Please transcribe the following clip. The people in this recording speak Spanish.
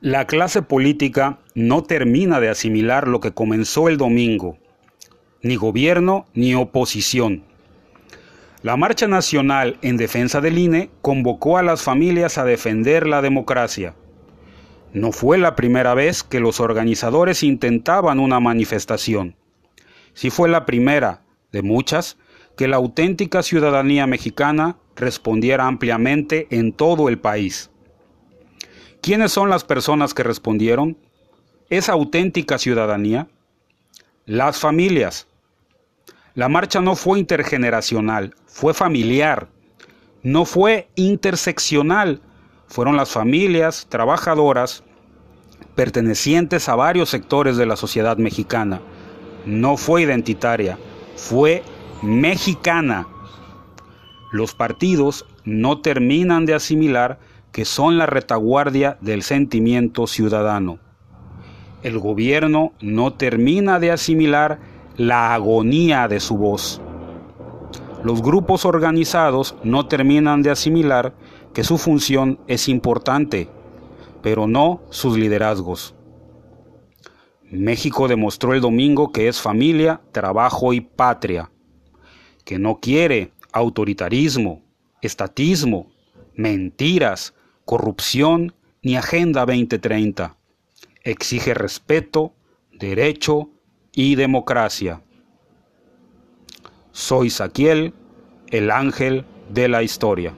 La clase política no termina de asimilar lo que comenzó el domingo, ni gobierno ni oposición. La Marcha Nacional en Defensa del INE convocó a las familias a defender la democracia. No fue la primera vez que los organizadores intentaban una manifestación. Sí fue la primera, de muchas, que la auténtica ciudadanía mexicana respondiera ampliamente en todo el país. ¿Quiénes son las personas que respondieron? ¿Es auténtica ciudadanía? Las familias. La marcha no fue intergeneracional, fue familiar. No fue interseccional, fueron las familias trabajadoras pertenecientes a varios sectores de la sociedad mexicana. No fue identitaria, fue mexicana. Los partidos no terminan de asimilar que son la retaguardia del sentimiento ciudadano. El gobierno no termina de asimilar la agonía de su voz. Los grupos organizados no terminan de asimilar que su función es importante, pero no sus liderazgos. México demostró el domingo que es familia, trabajo y patria, que no quiere autoritarismo, estatismo, mentiras, corrupción ni Agenda 2030. Exige respeto, derecho y democracia. Soy Saquiel, el ángel de la historia.